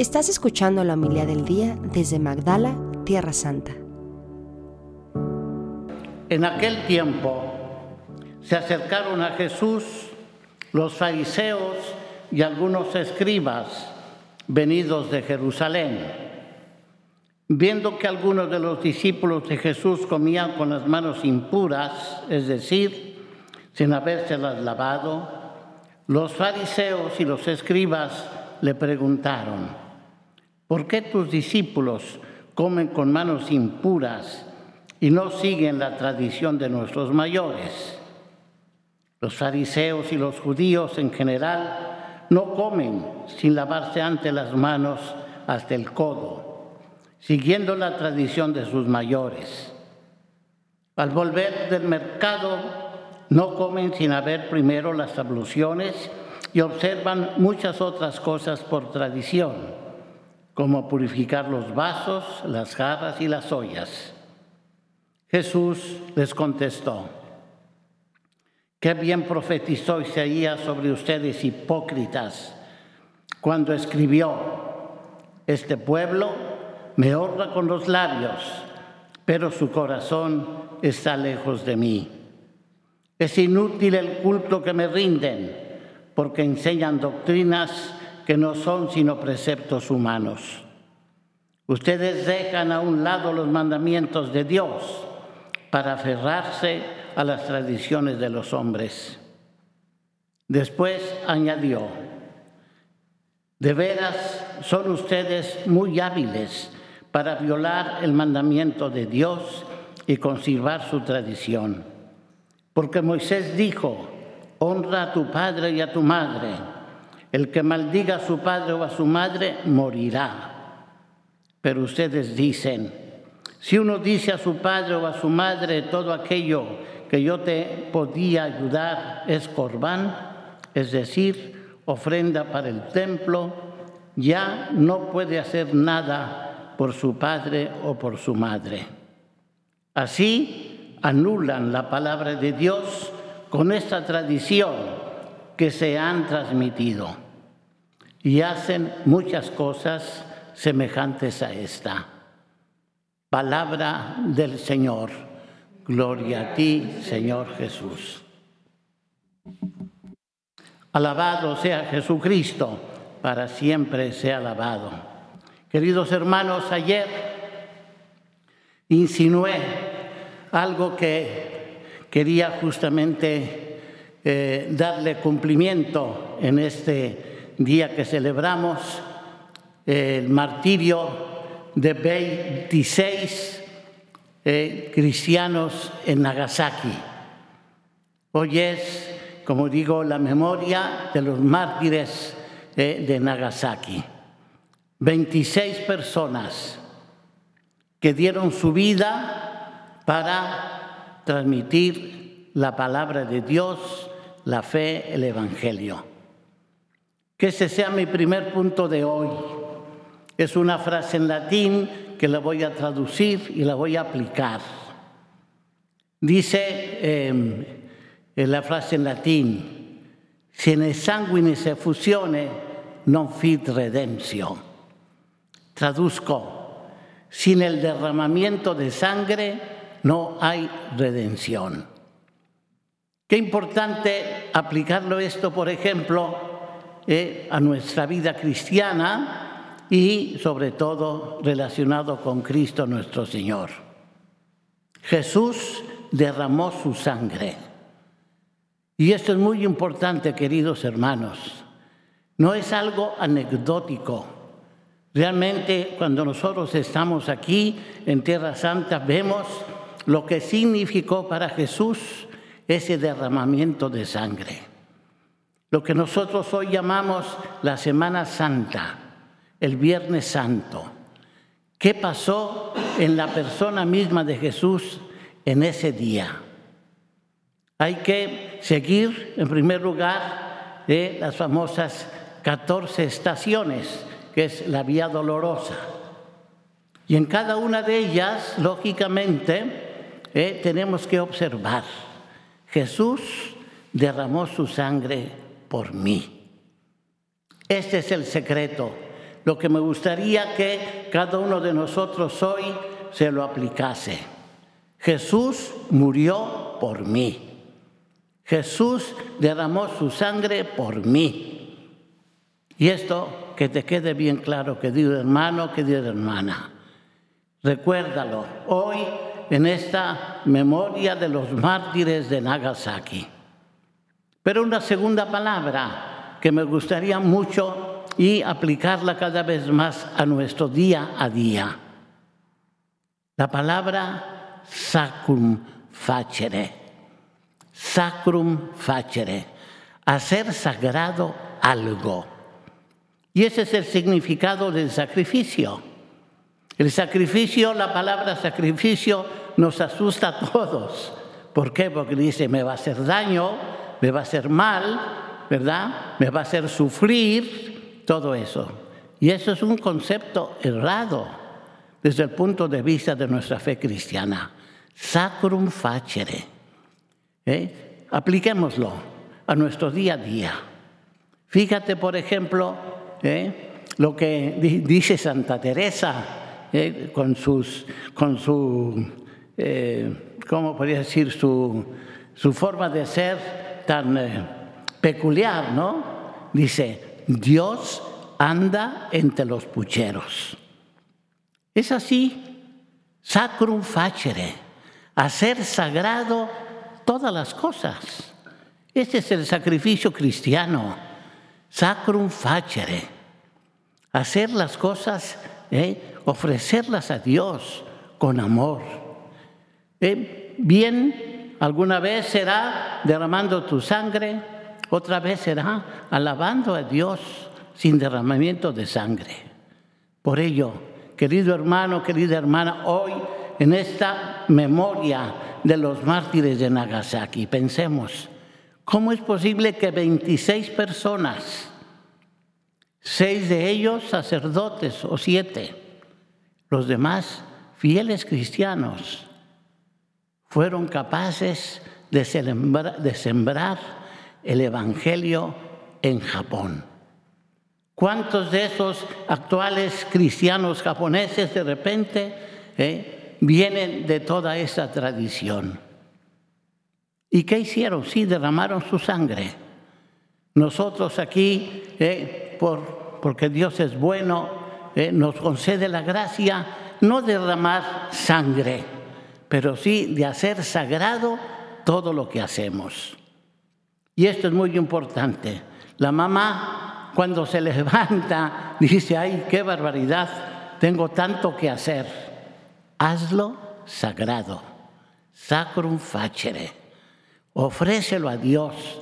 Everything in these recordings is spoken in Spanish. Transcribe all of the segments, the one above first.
Estás escuchando la humildad del día desde Magdala, Tierra Santa. En aquel tiempo se acercaron a Jesús los fariseos y algunos escribas venidos de Jerusalén. Viendo que algunos de los discípulos de Jesús comían con las manos impuras, es decir, sin habérselas lavado, los fariseos y los escribas le preguntaron, ¿por qué tus discípulos comen con manos impuras y no siguen la tradición de nuestros mayores? Los fariseos y los judíos en general no comen sin lavarse antes las manos hasta el codo, siguiendo la tradición de sus mayores. Al volver del mercado, no comen sin haber primero las abluciones y observan muchas otras cosas por tradición, como purificar los vasos, las jarras y las ollas. Jesús les contestó, qué bien profetizó Isaías sobre ustedes hipócritas cuando escribió, este pueblo me honra con los labios, pero su corazón está lejos de mí. Es inútil el culto que me rinden, porque enseñan doctrinas que no son sino preceptos humanos. Ustedes dejan a un lado los mandamientos de Dios para aferrarse a las tradiciones de los hombres. Después añadió, de veras son ustedes muy hábiles para violar el mandamiento de Dios y conservar su tradición. Porque Moisés dijo, honra a tu padre y a tu madre. El que maldiga a su padre o a su madre morirá. Pero ustedes dicen, si uno dice a su padre o a su madre todo aquello que yo te podía ayudar es corbán, es decir, ofrenda para el templo, ya no puede hacer nada por su padre o por su madre. Así anulan la palabra de Dios con esta tradición que se han transmitido y hacen muchas cosas semejantes a esta. Palabra del Señor. Gloria a ti, Señor Jesús. Alabado sea Jesucristo, para siempre sea alabado. Queridos hermanos, ayer insinué algo que quería justamente eh, darle cumplimiento en este día que celebramos el martirio de 26 eh, cristianos en Nagasaki. Hoy es, como digo, la memoria de los mártires eh, de Nagasaki. 26 personas que dieron su vida para transmitir la palabra de Dios, la fe, el Evangelio. Que ese sea mi primer punto de hoy. Es una frase en latín que la voy a traducir y la voy a aplicar. Dice em, en la frase en latín, si el sanguine se fusione, non fit redemption. Traduzco, sin el derramamiento de sangre no hay redención. Qué importante aplicarlo esto, por ejemplo, eh, a nuestra vida cristiana y sobre todo relacionado con Cristo nuestro Señor. Jesús derramó su sangre. Y esto es muy importante, queridos hermanos. No es algo anecdótico. Realmente cuando nosotros estamos aquí en Tierra Santa vemos lo que significó para Jesús ese derramamiento de sangre. Lo que nosotros hoy llamamos la Semana Santa, el Viernes Santo. ¿Qué pasó en la persona misma de Jesús en ese día? Hay que seguir, en primer lugar, las famosas 14 estaciones, que es la Vía Dolorosa. Y en cada una de ellas, lógicamente, eh, tenemos que observar, Jesús derramó su sangre por mí. Este es el secreto lo que me gustaría que cada uno de nosotros hoy se lo aplicase. Jesús murió por mí. Jesús derramó su sangre por mí. Y esto que te quede bien claro, querido hermano, querida hermana. Recuérdalo hoy en esta memoria de los mártires de Nagasaki. Pero una segunda palabra que me gustaría mucho y aplicarla cada vez más a nuestro día a día. La palabra sacrum facere. Sacrum facere. Hacer sagrado algo. Y ese es el significado del sacrificio. El sacrificio, la palabra sacrificio nos asusta a todos. ¿Por qué? Porque dice, me va a hacer daño, me va a hacer mal, ¿verdad? Me va a hacer sufrir, todo eso. Y eso es un concepto errado desde el punto de vista de nuestra fe cristiana. Sacrum facere. ¿Eh? Apliquémoslo a nuestro día a día. Fíjate, por ejemplo, ¿eh? lo que dice Santa Teresa ¿eh? con, sus, con su eh, ¿cómo podría decir? Su, su, forma de ser tan eh, peculiar, ¿no? Dice, Dios anda entre los pucheros. Es así, sacrum facere, hacer sagrado todas las cosas. Este es el sacrificio cristiano, sacrum facere, hacer las cosas, ¿eh? ofrecerlas a Dios con amor. Eh, bien, alguna vez será derramando tu sangre, otra vez será alabando a Dios sin derramamiento de sangre. Por ello, querido hermano, querida hermana, hoy en esta memoria de los mártires de Nagasaki, pensemos, ¿cómo es posible que 26 personas, seis de ellos sacerdotes o siete, los demás fieles cristianos, fueron capaces de sembrar, el Evangelio en Japón. ¿Cuántos de esos actuales cristianos japoneses de repente eh, vienen de toda esa tradición? ¿Y qué hicieron? Sí, derramaron su sangre. Nosotros aquí, eh, por, porque Dios es bueno, eh, nos concede la gracia no derramar sangre, pero sí de hacer sagrado todo lo que hacemos. Y esto es muy importante. La mamá cuando se levanta dice, ay, qué barbaridad, tengo tanto que hacer. Hazlo sagrado, sacrum facere. Ofrécelo a Dios.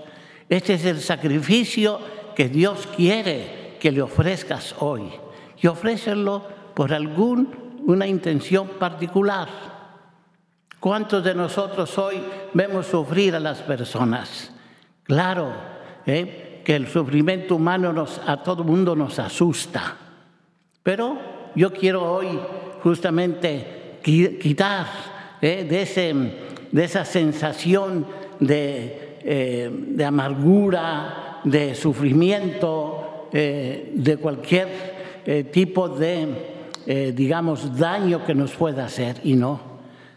Este es el sacrificio que Dios quiere que le ofrezcas hoy. Y ofrécelo por alguna intención particular. ¿Cuántos de nosotros hoy vemos sufrir a las personas? Claro, ¿eh? que el sufrimiento humano nos, a todo mundo nos asusta. Pero yo quiero hoy justamente quitar ¿eh? de, ese, de, esa sensación de, eh, de amargura, de sufrimiento, de cualquier tipo de, digamos, daño que nos pueda hacer. Y no,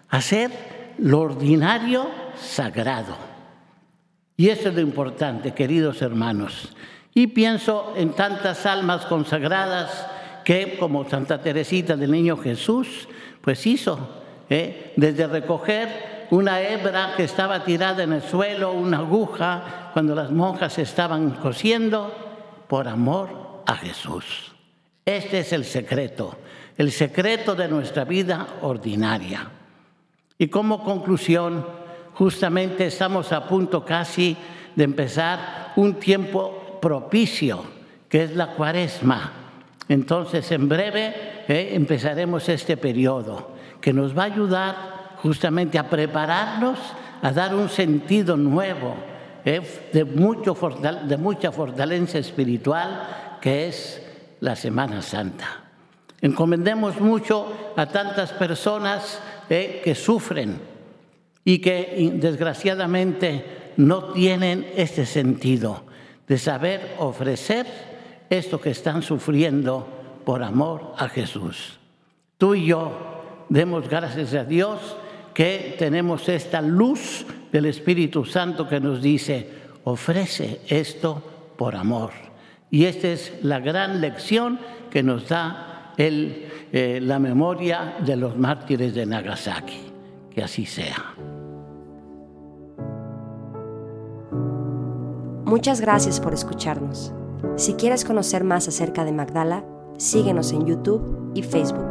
hacer lo ordinario sagrado. Y eso es lo importante, queridos hermanos. Y pienso en tantas almas consagradas que, como Santa Teresita del Niño Jesús, pues hizo, ¿eh? desde recoger una hebra que estaba tirada en el suelo, una aguja, cuando las monjas estaban cosiendo, por amor a Jesús. Este es el secreto, el secreto de nuestra vida ordinaria. Y como conclusión, justamente estamos a punto casi de empezar un tiempo propicio, que es la cuaresma. Entonces, en breve eh, empezaremos este periodo, que nos va a ayudar justamente a prepararnos, a dar un sentido nuevo, eh, de, mucho, de mucha fortaleza espiritual, que es la Semana Santa. Encomendemos mucho a tantas personas eh, que sufren y que desgraciadamente no tienen este sentido de saber ofrecer esto que están sufriendo por amor a Jesús. Tú y yo demos gracias a Dios que tenemos esta luz del Espíritu Santo que nos dice, ofrece esto por amor. Y esta es la gran lección que nos da el, eh, la memoria de los mártires de Nagasaki. Que así sea. Muchas gracias por escucharnos. Si quieres conocer más acerca de Magdala, síguenos en YouTube y Facebook.